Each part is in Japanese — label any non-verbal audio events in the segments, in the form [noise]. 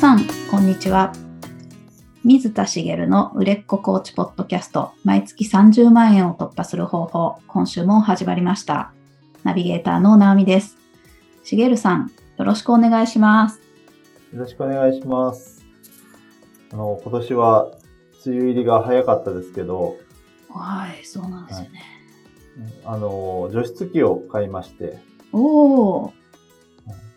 さん、こんにちは。水田茂の売れっ子コーチポッドキャスト、毎月30万円を突破する方法、今週も始まりました。ナビゲーターの直美です。茂さん、よろしくお願いします。よろしくお願いします。あの、今年は梅雨入りが早かったですけど、はい、そうなんですよね。あの、除湿機を買いまして、おー、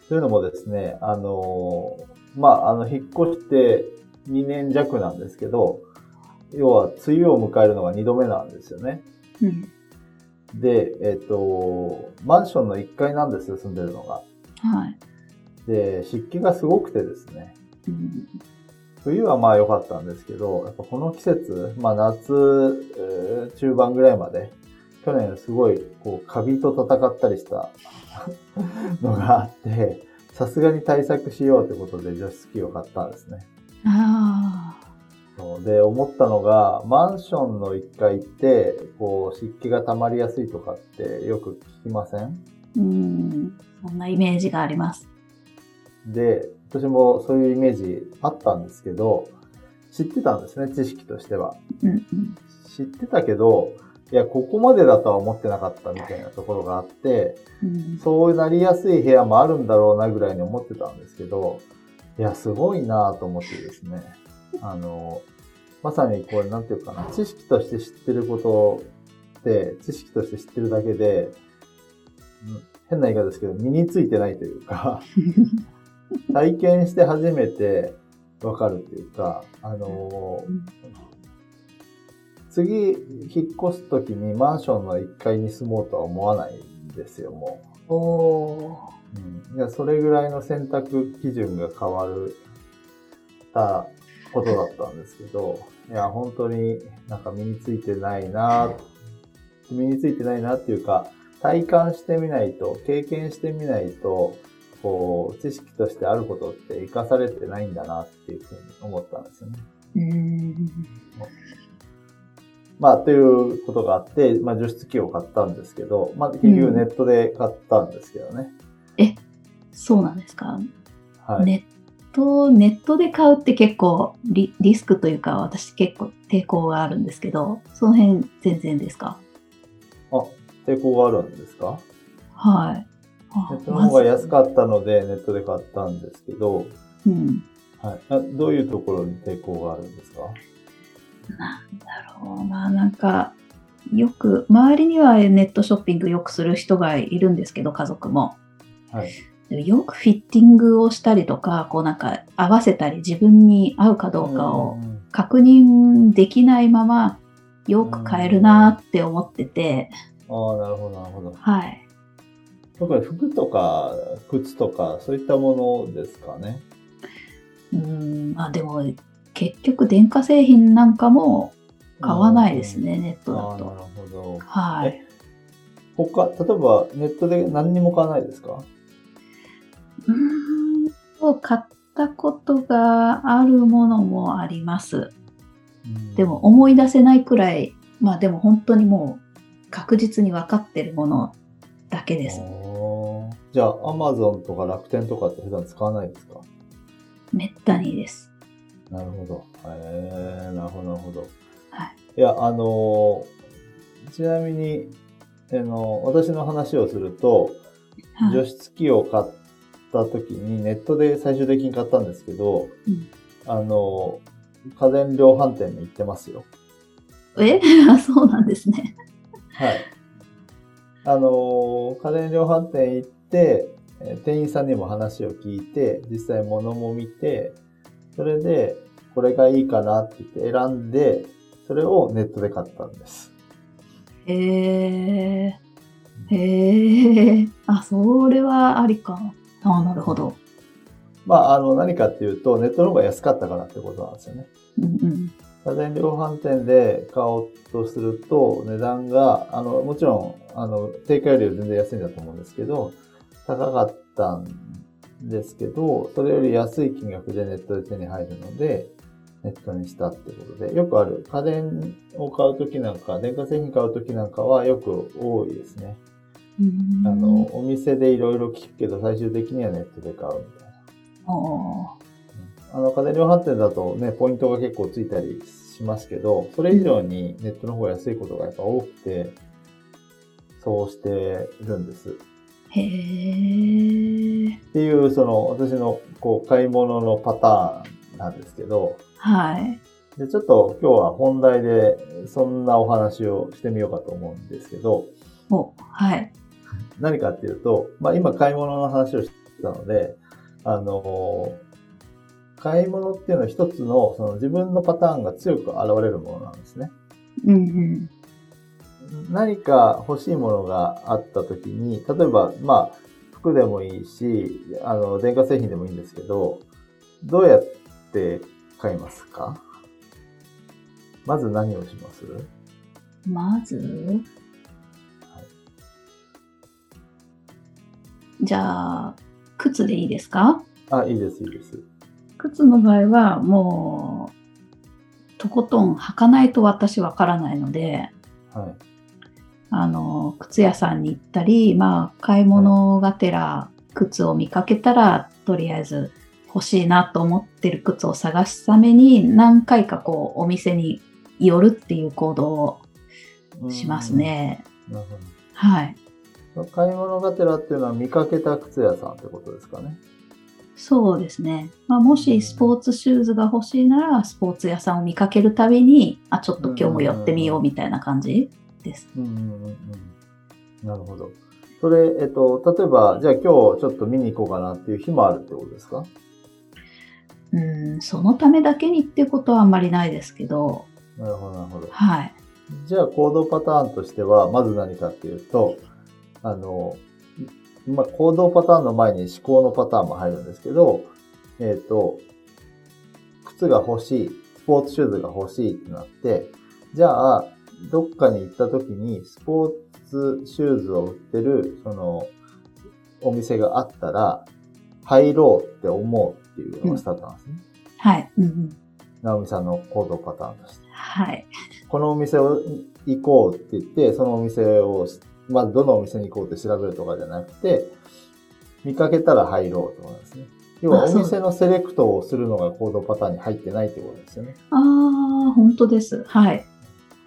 というのもですね、あの、まあ、あの、引っ越して2年弱なんですけど、要は梅雨を迎えるのが2度目なんですよね。うん、で、えっ、と、マンションの1階なんですよ、住んでるのが。はい。で、湿気がすごくてですね、うん冬はまあ良かったんですけど、やっぱこの季節、まあ夏、えー中盤ぐらいまで、去年すごい、こう、カビと戦ったりしたのがあって、さすがに対策しようということで除湿機を買ったんですね。あで、思ったのが、マンションの1階って、こう、湿気が溜まりやすいとかってよく聞きません？ー、うん、そんなイメージがあります。で、私もそういうイメージあったんですけど、知ってたんですね、知識としては。うんうん、知ってたけど、いや、ここまでだとは思ってなかったみたいなところがあって、うん、そうなりやすい部屋もあるんだろうなぐらいに思ってたんですけど、いや、すごいなと思ってですね。あの、まさにこれ、なんていうかな、知識として知ってることって、知識として知ってるだけで、うん変な言い方ですけど、身についてないというか、[laughs] 体験して初めてわかるっていうか、あの、次、引っ越すときにマンションの1階に住もうとは思わないんですよ、もおー。う。うん、いや、それぐらいの選択基準が変わる、たことだったんですけど、いや、本当になんか身についてないな、身についてないなっていうか、体感してみないと、経験してみないと、こう、知識としてあることって活かされてないんだなっていうふうに思ったんですよね。うんまあ、ということがあって、まあ、除湿機を買ったんですけど、まあ、結局ネットで買ったんですけどね。そうなんですか？はい。ネット、ネットで買うって結構リリスクというか、私結構抵抗があるんですけど、その辺全然ですか？あ、抵抗があるんですか？はい。あネットの方が安かったので、ネットで買ったんですけど、うん。はい。あどういうところに抵抗があるんですか？なんだろう。まあなんか、よく、周りにはネットショッピングよくする人がいるんですけど、家族も。はい。でよくフィッティングをしたりとか、こうなんか合わせたり自分に合うかどうかをん確認できないまま、よく買えるなって思ってて、ああ、なるほど、なるほど。はい。特に服とか靴とか、そういったものですかね？うーん、まあでも結局電化製品なんかも買わないですね、ネットああ、なるだと。ほど。はい。他、例えばネットで何にも買わないですか？うーんと、買ったことがあるものもあります。でも、思い出せないくらい、まあでも本当にもう確実に分かってるものだけです。じゃあ、アマゾンとか楽天とかって普段使わないですか？めったにです。なるほど。へえなるほど、なるほど。はい。いや、あのーちなみに、あの私の話をすると、はい除湿機を買った時にネットで最終的に買ったんですけど、うんあの家電量販店に行ってますよ。え？あ [laughs] そうなんですね。はい。あの家電量販店行って、えー店員さんにも話を聞いて、実際物も見て、それで、これがいいかなって言って選んで、それをネットで買ったんです。へえ。へえ。あ、それはありかな。あなるほど。まあ、あの、何かっていうと、ネットの方が安かったからってことなんですよね。うんうん。家電量販店で買おうとすると、値段が、あの、もちろん、あの、定価よりは全然安いんだと思うんですけど、高かったんですけど、それより安い金額でネットで手に入るので、ネットにしたってことで、よくある家電を買うときなんか、電化製品買うときなんかはよく多いですね。うんあの、お店でいろいろ聞くけど、最終的にはネットで買うみたいな。あの、家電量販店だとね、ポイントが結構ついたりしますけど、それ以上にネットの方が安いことがやっぱ多くて、そうしてるんです。へえ。っていう、その、私の、こう、買い物のパターンなんですけど、はい。で、ちょっと今日は本題で、そんなお話をしてみようかと思うんですけど、お、はい。何かっていうと、まあ今買い物の話をしてたので、あの、買い物っていうのは一つの、その自分のパターンが強く現れるものなんですね。うんうん。何か欲しいものがあった時に、例えば、まあ、服でもいいし、あの、電化製品でもいいんですけど、どうやって買いますか？まず何をします？まず、じゃあ、靴でいいですか？あ、いいです、いいです。靴の場合はもう、とことん履かないと私わからないので、はい。あの、靴屋さんに行ったり、まあ、買い物がてら靴を見かけたら、とりあえず欲しいなと思ってる靴を探すために、何回かこう、お店に寄るっていう行動をしますね。なるはい。買い物がてらっていうのは見かけた靴屋さんってことですかね。そうですね。まあ、もしスポーツシューズが欲しいなら、スポーツ屋さんを見かけるたびに、あ、ちょっと今日も寄ってみようみたいな感じです。うんうんうんうん。なるほど。それ、えっと、例えば、じゃあ今日ちょっと見に行こうかなっていう日もあるってことですか？うん、そのためだけにっていうことはあんまりないですけど、なるほど、なるほど。はい。じゃあ行動パターンとしては、まず何かっていうと、あの、まあ、行動パターンの前に思考のパターンも入るんですけど、えっ、と、靴が欲しい、スポーツシューズが欲しいってなって、じゃあ、どっかに行った時に、スポーツシューズを売ってる、その、お店があったら、入ろうって思うっていうのがスタートなんですね。はい。うんうん、直美さんの行動パターンとして。はい。このお店を行こうって言って、そのお店を、まあ、どのお店に行こうって調べるとかじゃなくて、見かけたら入ろうとですね。要はお店のセレクトをするのが行動パターンに入ってないってことですよね。ああ、本当です。はい。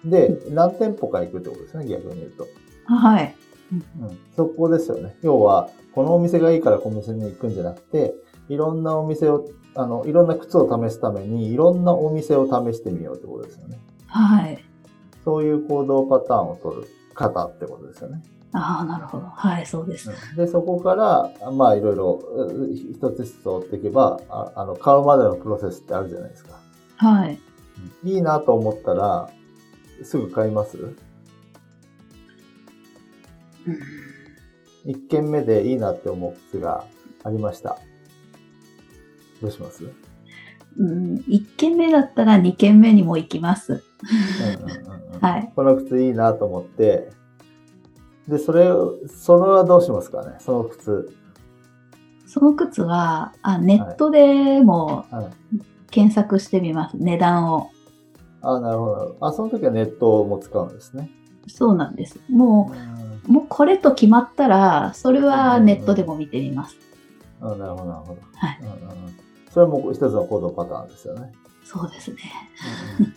で、何店舗か行くってことですね、逆に言うと。はい。うん、そこですよね。要は、このお店がいいからこのお店に行くんじゃなくて、いろんなお店を、あの、いろんな靴を試すために、いろんなお店を試してみようってことですよね。はい。そういう行動パターンを取る方ってことですよね。ああ、なるほど。はい、そうです。で、そこから、まあ、いろいろ、う一つ一つ追っていけば、ああの、買うまでのプロセスってあるじゃないですか。はい。いいなと思ったら、すぐ買います？うん一軒目でいいなって思う靴がありました。どうします？うん、1軒目だったら2軒目にも行きます。はい。この靴いいなと思って、で、それを、それはどうしますかね？その靴。その靴は、あネットでもはい。検索してみます。値段を。あなるほど。あ、その時はネットも使うんですね。そうなんです。もうんう、もうこれと決まったら、それはネットでも見てみます。あなるほど、なるほど。はい。うんうんうんそれも一つの行動パターンですよね。そうですね。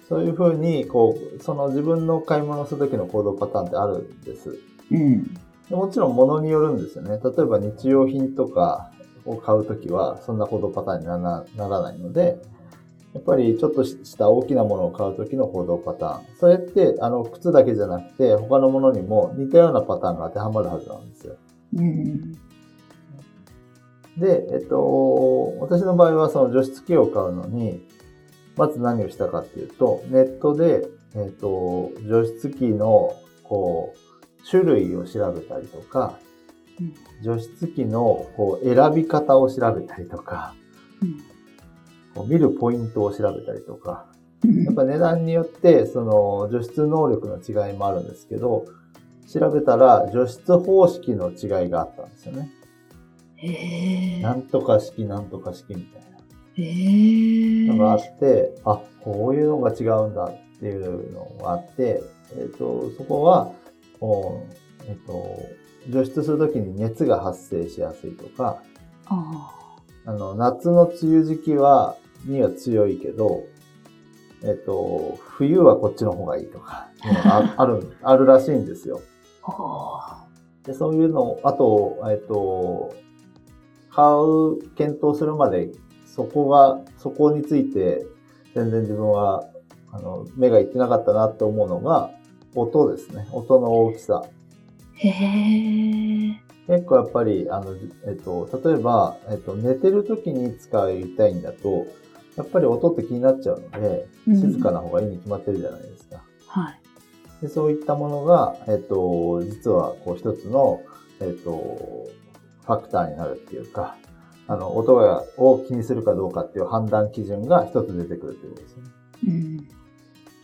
そういうふうに、こう、その自分の買い物する時の行動パターンってあるんです。うん。でもちろん物によるんですよね。例えば日用品とかを買うときは、そんな行動パターンにならならないので、やっぱりちょっとした大きなものを買うときの行動パターン。それって、あの、靴だけじゃなくて、他のものにも似たようなパターンが当てはまるはずなんですよ。うん。で、えっと、私の場合はその除湿器を買うのに、まず何をしたかっていうと、ネットで、えっと、除湿器の、こう、種類を調べたりとか、除湿器の、こう、選び方を調べたりとか、こう見るポイントを調べたりとか、やっぱ値段によって、その、除湿能力の違いもあるんですけど、調べたら、除湿方式の違いがあったんですよね。へえ。なんとか式、なんとか式みたいな。へえ。のがあって、あ、こういうのが違うんだっていうのがあって、えっ、と、そこは、おえっ、と、除湿するときに熱が発生しやすいとか、ああの、夏の梅雨時期は、には強いけど、えっと、冬はこっちの方がいいとか、あ [laughs] ある、あるらしいんですよ。でそういうのを、あと、えっと、買う、検討するまで、そこが、そこについて、全然自分は、あの、目がいってなかったなって思うのが、音ですね。音の大きさ。へえ。結構やっぱり、あの、えっと、例えば、えっと、寝てる時に使いたいんだと、やっぱり音って気になっちゃうので、静かな方がいいに決まってるじゃないですか。はい。でそういったものが、えっと、実は、こう、一つの、えっと、ファクターになるっていうか、あの、音が、を気にするかどうかっていう判断基準が一つ出てくるっていうことですね。うん、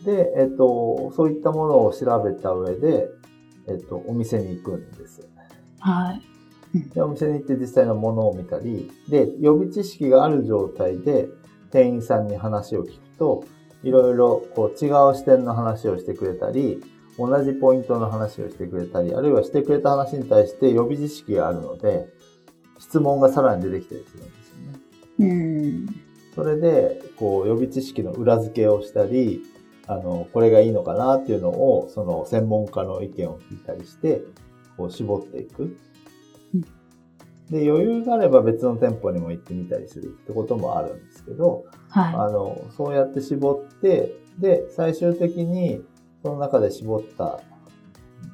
で、えっと、そういったものを調べた上で、えっと、お店に行くんです。はい。で、お店に行って実際のものを見たり、で、予備知識がある状態で、店員さんに話を聞くと、いろいろこう違う視点の話をしてくれたり、同じポイントの話をしてくれたり、あるいはしてくれた話に対して予備知識があるので、質問がさらに出てきたりするんですよね。うん。それで、こう予備知識の裏付けをしたり、あの、これがいいのかなっていうのを、その専門家の意見を聞いたりして、こう絞っていく。で、余裕があれば別の店舗にも行ってみたりするってこともあるんですけど、はい、あの、そうやって絞って、で、最終的にその中で絞った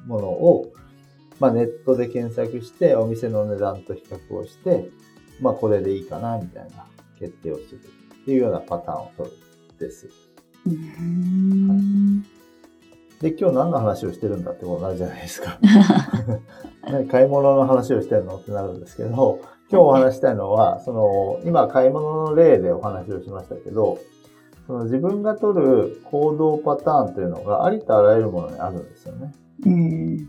ものを、まあネットで検索してお店の値段と比較をして、まあこれでいいかなみたいな決定をするっていうようなパターンを取るです。うんで、今日何の話をしてるんだってことになるじゃないですか。[laughs] 買い物の話をしてるのってなるんですけど、今日お話したいのは、その、今買い物の例でお話をしましたけど、その自分が取る行動パターンというのがありとあらゆるものにあるんですよね。うん、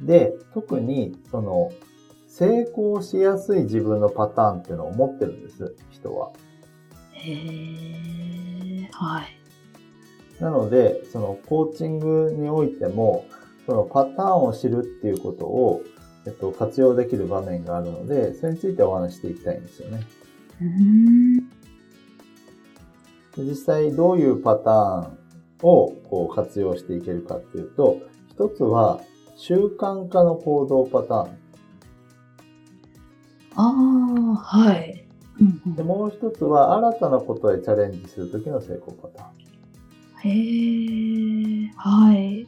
で、特に、その、成功しやすい自分のパターンっていうのを持ってるんです、人は。へー、はい。なので、そのコーチングにおいても、そのパターンを知るっていうことを、えっと、活用できる場面があるので、それについてお話していきたいんですよね。実際どういうパターンをこう活用していけるかっていうと、一つは習慣化の行動パターン。ああ、はい。でもう一つは新たなことへチャレンジするときの成功パターン。へえ、はい。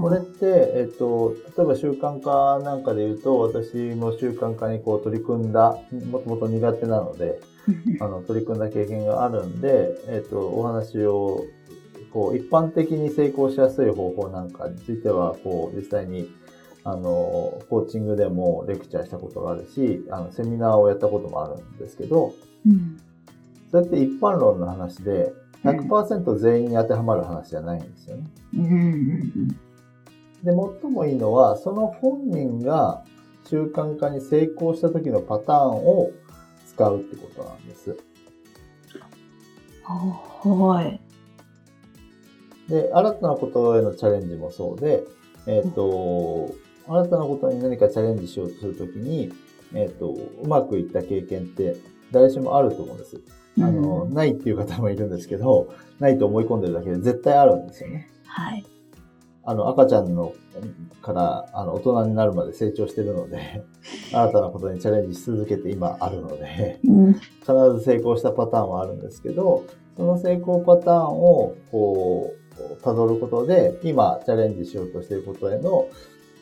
これって、えっと、例えば習慣化なんかで言うと、私も習慣化にこう取り組んだ、もともと苦手なので、あの、取り組んだ経験があるんで、えっと、お話を、こう、一般的に成功しやすい方法なんかについては、こう、実際に、あの、コーチングでもレクチャーしたことがあるし、あの、セミナーをやったこともあるんですけど、うん、それって一般論の話で、100%全員に当てはまる話じゃないんですよね。で、最もいいのは、その本人が習慣化に成功した時のパターンを使うってことなんです。はい。で、新たなことへのチャレンジもそうで、えっ、ー、と、新たなことに何かチャレンジしようとするときに、えっ、ー、と、うまくいった経験って誰しもあると思うんです。あの、うん、ないっていう方もいるんですけど、ないと思い込んでるだけで絶対あるんですよね。はい。あの、赤ちゃんのから、あの、大人になるまで成長してるので、[laughs] 新たなことにチャレンジし続けて今あるので、うん、必ず成功したパターンはあるんですけど、その成功パターンを、こう、辿ることで、今チャレンジしようとしていることへの、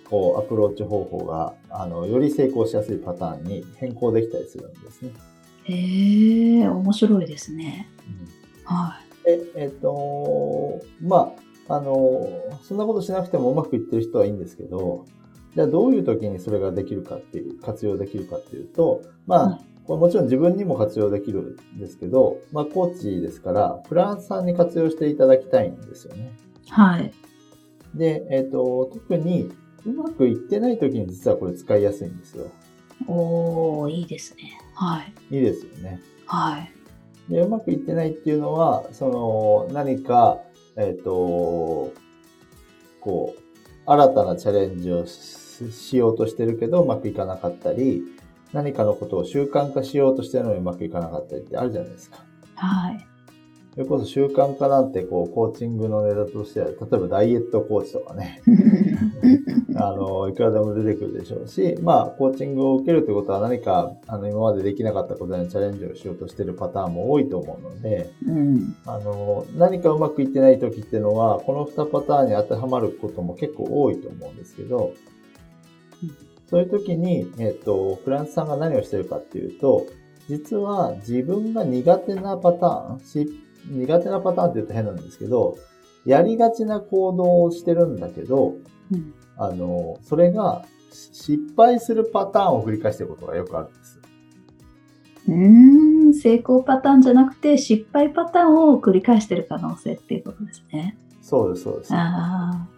こう、アプローチ方法が、あの、より成功しやすいパターンに変更できたりするんですね。へえ、面白いですね。うん、はい。え、えっ、と、まあ、あの、そんなことしなくてもうまくいってる人はいいんですけど、じゃあどういう時にそれができるかっていう、活用できるかっていうと、まあ、はい、これもちろん自分にも活用できるんですけど、まあ、コーチですから、フランスさんに活用していただきたいんですよね。はい。で、えっ、と、特にうまくいってない時に実はこれ使いやすいんですよ。おー、いいですね。はい。いいですよね。はい。で、うまくいってないっていうのは、その、何か、えっ、ー、と、こう、新たなチャレンジをしようとしてるけど、うまくいかなかったり、何かのことを習慣化しようとしてるのにうまくいかなかったりってあるじゃないですか。はい。それこそ習慣化なんて、こう、コーチングのネタとしては、例えばダイエットコーチとかね、[laughs] あの、いくらでも出てくるでしょうし、まあ、コーチングを受けるということは何か、あの、今までできなかったことにチャレンジをしようとしているパターンも多いと思うので、うん。あの、何かうまくいってない時っていうのは、この2パターンに当てはまることも結構多いと思うんですけどうん、そういう時に、えっと、フランスさんが何をしてるかっていうと、実は自分が苦手なパターン、し苦手なパターンって言うと変なんですけど、やりがちな行動をしてるんだけど、うんあの、それが失敗するパターンを繰り返してることがよくあるんです。うーん、成功パターンじゃなくて失敗パターンを繰り返してる可能性っていうことですね。そうです、そうです。あ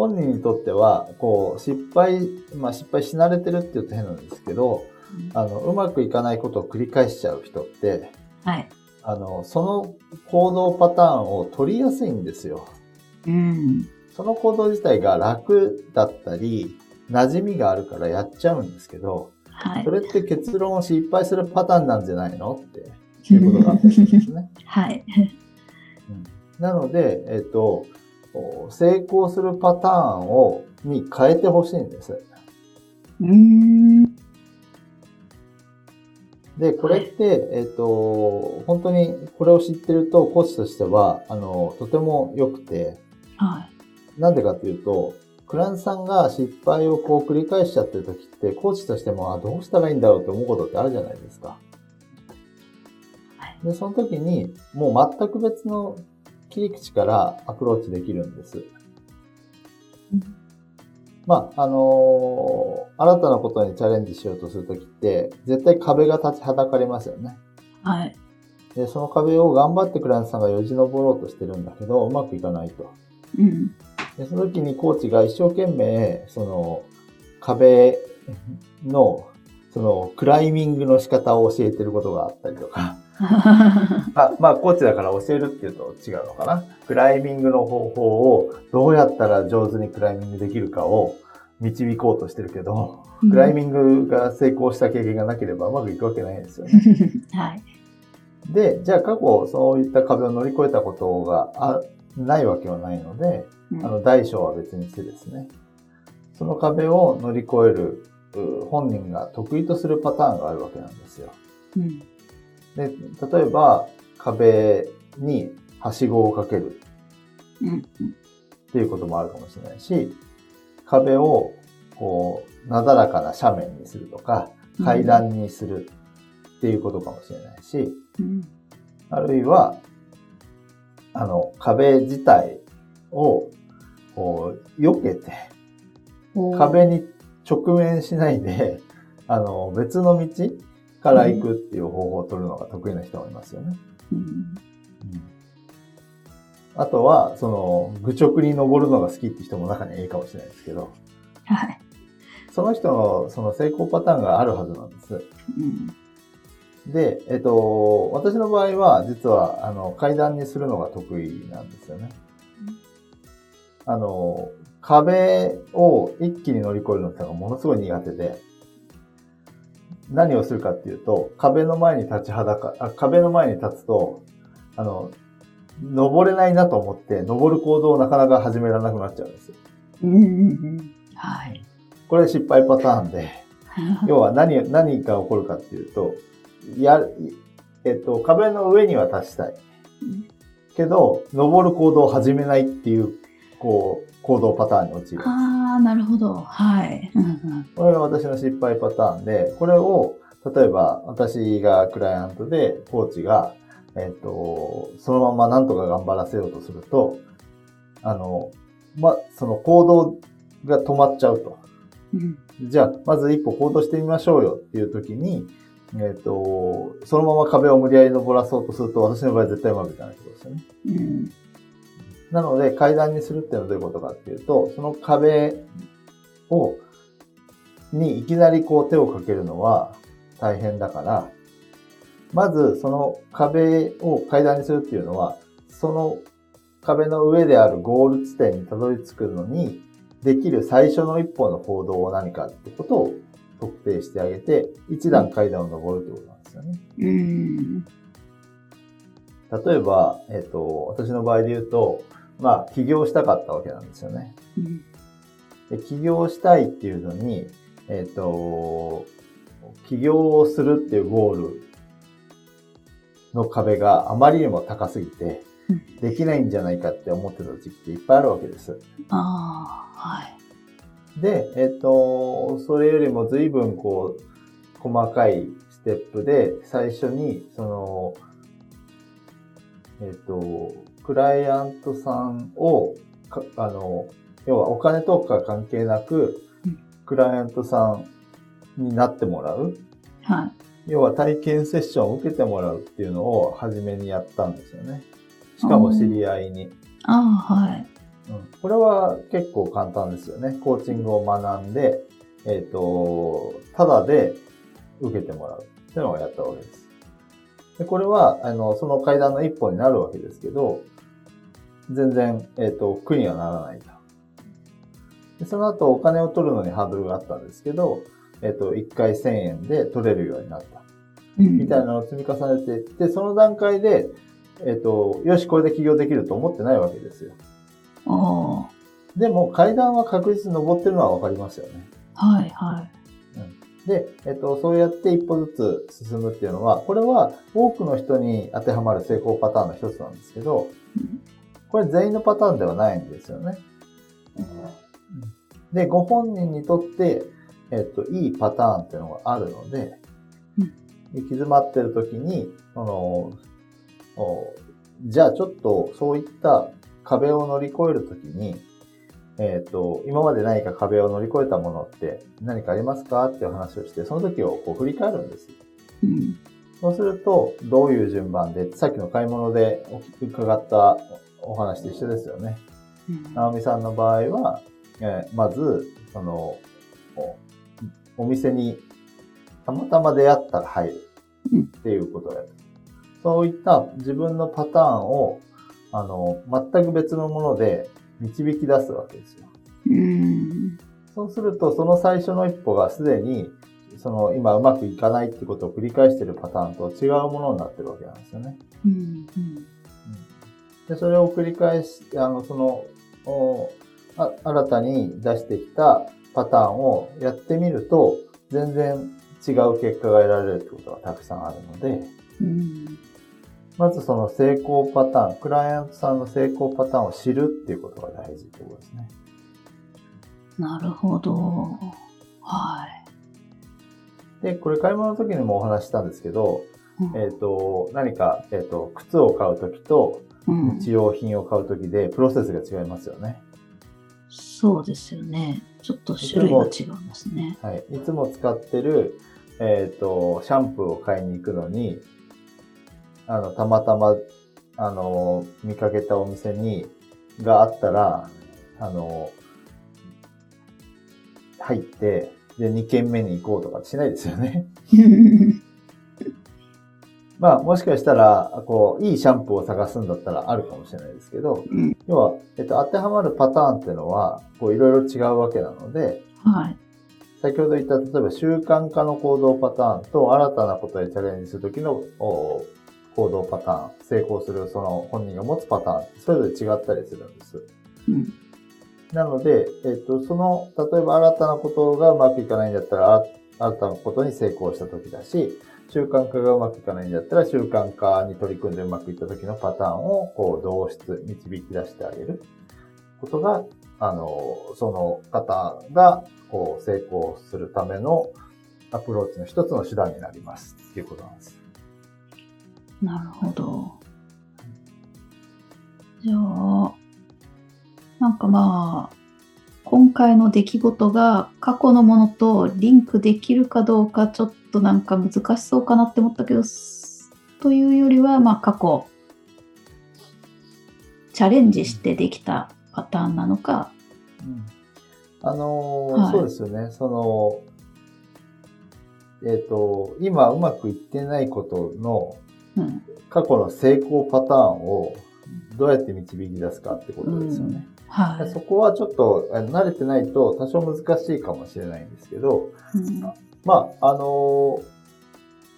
本人にとっては、こう、失敗、まあ失敗し慣れてるって言うと変なんですけど、あ。あの、うまくいかないことを繰り返しちゃう人って、はい。あの、その行動パターンを取りやすいんですよ。うん。その行動自体が楽だったり、馴染みがあるからやっちゃうんですけど、はいそ。れって結論失敗するパターンなんじゃないのっていうことがあったりするんですね。はい。なので、えっと、成功するパターンを、に変えてほしいんです。で、これって、えっ、と、本当にこれを知ってると、コーチとしては、あの、とても良くて、はい。なんでかっていうと、クラントさんが失敗をこう繰り返しちゃってる時って、コーチとしても、あ、どうしたらいいんだろうって思うことってあるじゃないですか。はいで、その時に、もう全く別の切り口からアプローチできるんです。うんまあ、あのー新たなことにチャレンジしようとするときって、絶対壁が立ちはだかりますよね。はい。で、その壁を頑張ってクライアントさんがよじ登ろうとしてるんだけど、うまくいかないと。うん。で、その時にコーチが一生懸命、その、壁の、その、クライミングの仕方を教えてることがあったりとか、あまあ、コーチだから教えるっていうと違うのかな。クライミングの方法をどうやったら上手にクライミングできるかを導こうとしてるけど、クライミングが成功した経験がなければうまくいくわけないんですよね。はい。で、じゃあ過去そういった壁を乗り越えたことがあないわけはないので、うんあの大小は別にしてですね、その壁を乗り越えるう本人が得意とするパターンがあるわけなんですよ。うん。で、例えば壁にはしごをかけるうん。っていうこともあるかもしれないし、壁をこう、なだらかな斜面にするとか、階段にするっていうことかもしれないし、うん。あるいは、あの、壁自体を、こう、避けて、壁に直面しないで、あの、別の道から行くっていう方法を取るのが得意な人もいますよね。うんあとは、その、愚直に登るのが好きって人も中にはいいかもしれないですけど、はい。その人のその成功パターンがあるはずなんです。うん。で、えっと、私の場合は、実は、あの、階段にするのが得意なんですよね。あの、壁を一気に乗り越えるのってのがものすごい苦手で、何をするかっていうと、壁の前に立ちはだか、あ壁の前に立つと、あの、登れないなと思って、登る行動をなかなか始められなくなっちゃうんですよ。うんうんうん。はい。これ失敗パターンで、[laughs] 要は何、何が起こるかっていうと、や、えっと、壁の上には立ちたい。けど、登る行動を始めないっていう、こう、行動パターンに陥る。ああ、なるほど。はい。これが私の失敗パターンで、これを、例えば私がクライアントで、コーチが、えっと、そのままなんとか頑張らせようとすると、あの、ま、その行動が止まっちゃうと。うんじゃあ、まず一歩行動してみましょうよっていう時に、えっ、と、そのまま壁を無理やり登らそうとすると、私の場合は絶対うまくいかないってことですよね。うんなので、階段にするっていうのはどういうことかっていうと、その壁を、にいきなりこう手をかけるのは大変だから、まずその壁を階段にするっていうのは、その壁の上であるゴール地点にたどり着くのに、できる最初の一歩の行動は何かってことを特定してあげて、一段階段を登るってことなんですよね。うん例えば、えっ、と、私の場合で言うと、まあ、起業したかったわけなんですよね。うんで起業したいっていうのに、えっ、と、起業をするっていうゴールの壁があまりにも高すぎて、うんできないんじゃないかって思ってた時期っていっぱいあるわけです。ああ、はい。で、えっ、と、それよりも随分こう、細かいステップで、最初に、その、えっ、と、クライアントさんを、かあの、要はお金とか関係なくうん、クライアントさんになってもらう。はい。要は体験セッションを受けてもらうっていうのを初めにやったんですよね。しかも知り合いに。ああ、はい。うんこれは結構簡単ですよね。コーチングを学んで、えっ、と、ただで受けてもらうっていうのをやったわけです。でこれは、あの、その階段の一歩になるわけですけど、全然、えっ、と、苦にはならないと。でその後、お金を取るのにハードルがあったんですけど、えっ、と、1回1000円で取れるようになった。うんみたいなのを積み重ねていって、その段階で、えっ、と、よし、これで起業できると思ってないわけですよ。あでも階段は確実に登ってるのは分かりますよね。あ、はい、はい。で、えっと、そうやって一歩ずつ進むっていうのは、これは多くの人に当てはまる成功パターンの一つなんですけどうん、これ全員のパターンではないんですよね。で、ご本人にとって、えっと、いいパターンっていうのがあるので、うん行き詰まってる時に、その、おじゃあちょっとそういった壁を乗り越えるときに、えっ、と、今まで何か壁を乗り越えたものって何かありますか？っていう話をして、その時をこう振り返るんです。うん。そうすると、どういう順番で、さっきの買い物でお伺ったお話と一緒ですよね。うん直美さんの場合は、えーまず、その、おお店にたまたま出会ったら入るうんっていうことをやる。そういった自分のパターンを、あの、全く別のもので導き出すわけですよ。うん。そうすると、その最初の一歩がすでに、その今うまくいかないってことを繰り返しているパターンと違うものになってるわけなんですよね。うん。で、それを繰り返し、あの、その、おあ新たに出してきたパターンをやってみると、全然違う結果が得られるってことがたくさんあるので、うん。まずその成功パターン、クライアントさんの成功パターンを知るっていうことが大事ってことですね。なるほど。はで、これ買い物の時にもお話ししたんですけど、い。うんえっ、と、何か、えっ、と、靴を買う時とうん日用品を買う時でプロセスが違いますよね。そうですよね。ちょっと種類が違いますね。はい。いつも使ってる、えっ、と、シャンプーを買いに行くのに、あの、たまたま、あの、見かけたお店に、があったら、あの、入って、で、2軒目に行こうとかしないですよね。[laughs] まあ、もしかしたら、こう、いいシャンプーを探すんだったらあるかもしれないですけど、うん要は、えっと、当てはまるパターンっていうのは、こう、いろいろ違うわけなので、はい。先ほど言った、例えば習慣化の行動パターンと新たなことへチャレンジするときのお行動パターン、成功するその本人が持つパターン、それぞれ違ったりするんです。うん。なので、えっと、その、例えば新たなことがうまくいかないんだったら、あ新たなことに成功した時だし、習慣化がうまくいかないんだったら、習慣化に取り組んでうまくいった時のパターンを、こう、導出、導き出してあげることが、あの、その方が、こう、成功するためのアプローチの一つの手段になります。っていうことなんです。なるほど。じゃあ、なんかまあ、今回の出来事が過去のものとリンクできるかどうかちょっとなんか難しそうかなって思ったけど、すというよりは、まあ過去、チャレンジしてできたパターンなのか、あのーはいそうですよね。その、えっ、と、今うまくいってないことのうん、過去の成功パターンをどうやって導き出すかってことですよね。はい。そこはちょっとあ慣れてないと多少難しいかもしれないんですけど、うんまあ、あのー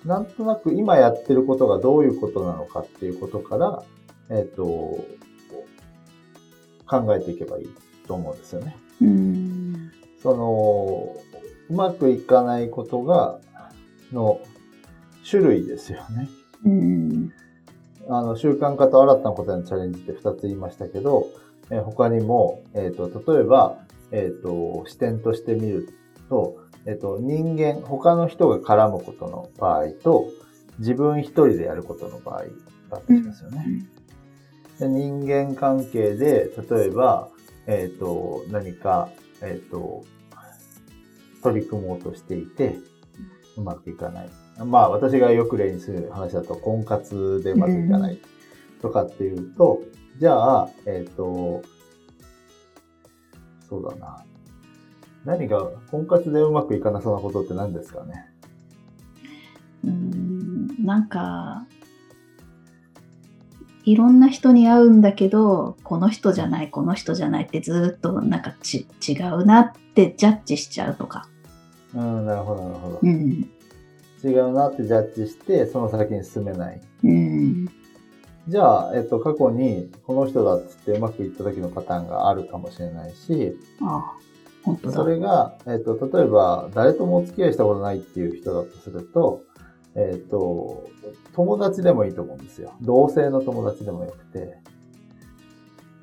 なんとなく今やってることがどういうことなのかっていうことから、えっ、と、考えていけばいいと思うんですよね。うん。その、うまくいかないことが、の種類ですよね。うん。あの、習慣化と新たなことへのチャレンジって2つ言いましたけど、えー他にも、えっ、と、例えば、えっ、と、視点として見ると、えっ、と、人間、他の人が絡むことの場合と、自分一人でやることの場合があったりしますよね。で人間関係で、例えば、えっ、と、何か、えっ、と、取り組もうとしていて、うまくいかない。まあ、私がよく例にする話だと、婚活でうまくいかないとかっていうと、じゃあ、えっ、と、そうだな。何が、婚活でうまくいかなそうなことって何ですかね？うん。なんか、いろんな人に会うんだけど、この人じゃない、この人じゃないってずっとなんかち違うなってジャッジしちゃうとか。うん、なるほど、なるほど。うん。違うなってジャッジして、その先に進めない。うん。じゃあ、えっと、過去にこの人だっつってうまくいった時のパターンがあるかもしれないし、ああ、本当だ。それが、えっと、例えば、誰ともお付き合いしたことないっていう人だとすると、えっと、友達でもいいと思うんですよ。同性の友達でもよくて、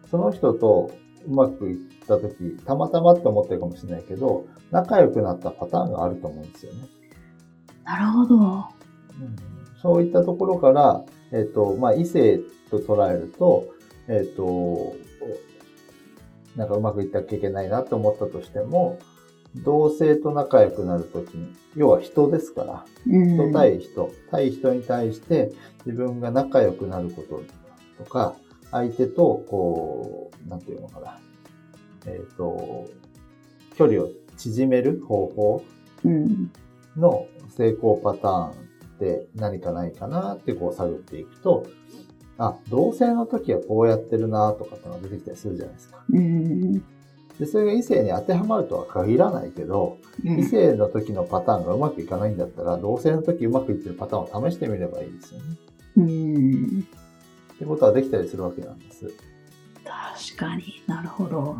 その人とうまくいった時、たまたまって思ってるかもしれないけど、仲良くなったパターンがあると思うんですよね。なるほど。うんそういったところから、えっ、と、まあ、異性と捉えると、えっ、と、なんかうまくいった経験ないなって思ったとしても、同性と仲良くなるときに、要は人ですから、うん。人対人、対人に対して自分が仲良くなることとか、相手と、こう、なんていうのかな、えっ、と、距離を縮める方法うん。の成功パターンって何かないかなってこう探っていくと、あ、同性の時はこうやってるなとかってのが出てきたりするじゃないですか。うん。で、それが異性に当てはまるとは限らないけど、異性の時のパターンがうまくいかないんだったら、同性の時うまくいってるパターンを試してみればいいですよね。うん。ことはできたりするわけなんです。確かになるほど。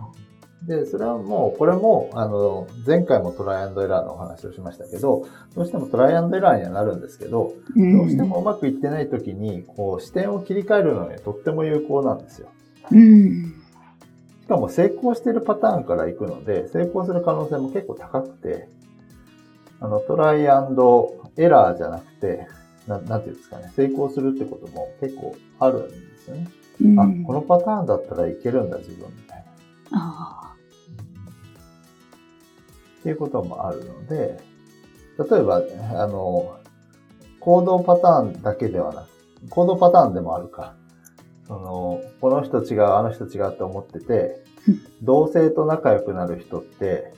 で、それはもう、これも、あの、前回もトライアンドエラーのお話をしましたけど、どうしてもトライアンドエラーにはなるんですけど、うんどうしてもうまくいってない時に、こう、視点を切り替えるのにとっても有効なんですよ。うん。しかも成功してるパターンから行くので、成功する可能性も結構高くて、あの、トライアンドエラーじゃなくて、ななんていうんですかね、成功するってことも結構あるんですよね。うんあ、このパターンだったらいけるんだ、自分みたいな。あっていうこともあるので、例えば、あの、行動パターンだけではなく、行動パターンでもあるか。その、この人違う、あの人違うって思っててうん、同性と仲良くなる人って、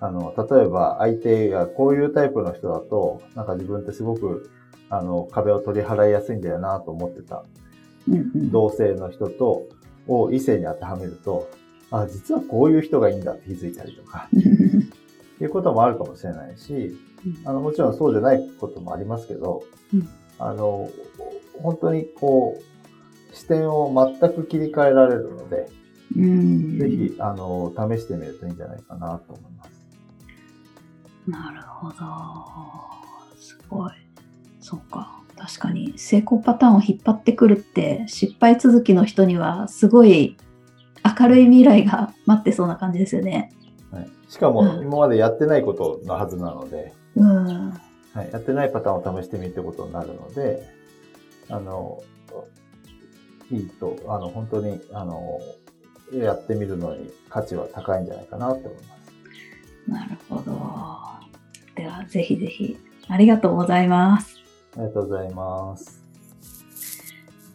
あの、例えば相手がこういうタイプの人だと、なんか自分ってすごく、あの、壁を取り払いやすいんだよなと思ってた。同性の人と、を異性に当てはめると、あ、実はこういう人がいいんだって気づいたりとか、[laughs] っていうこともあるかもしれないし、あの、もちろんそうじゃないこともありますけど、うんあの、本当にこう、視点を全く切り替えられるので、うん。ぜひ、あの、試してみるといいんじゃないかなと思います。なるほど。すごい。そうか。確かに成功パターンを引っ張ってくるって失敗続きの人にはすごい明るい未来が [laughs] 待ってそうな感じですよね。はい、しかも、うん今までやってないことのはずなので、うん。はい、やってないパターンを試してみるってことになるので、あの、いいと、あの、本当に、あの、やってみるのに価値は高いんじゃないかなって思います。なるほど。では、ぜひぜひ、ありがとうございます。ありがとうございます。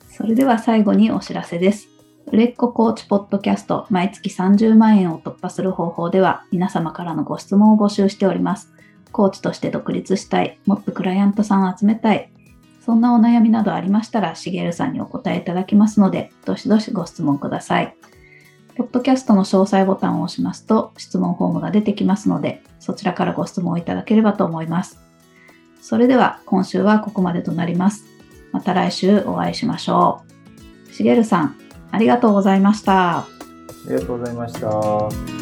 それでは最後にお知らせです。売れっ子コーチポッドキャスト毎月30万円を突破する方法では皆様からのご質問を募集しております。コーチとして独立したい、もっとクライアントさんを集めたい、そんなお悩みなどありましたら、しげるさんにお答えいただきますので、どしどしご質問ください。ポッドキャストの詳細ボタンを押しますと質問フォームが出てきますので、そちらからご質問をいただければと思います。それでは今週はここまでとなります。また来週お会いしましょう。しげるさん、ありがとうございました。ありがとうございました。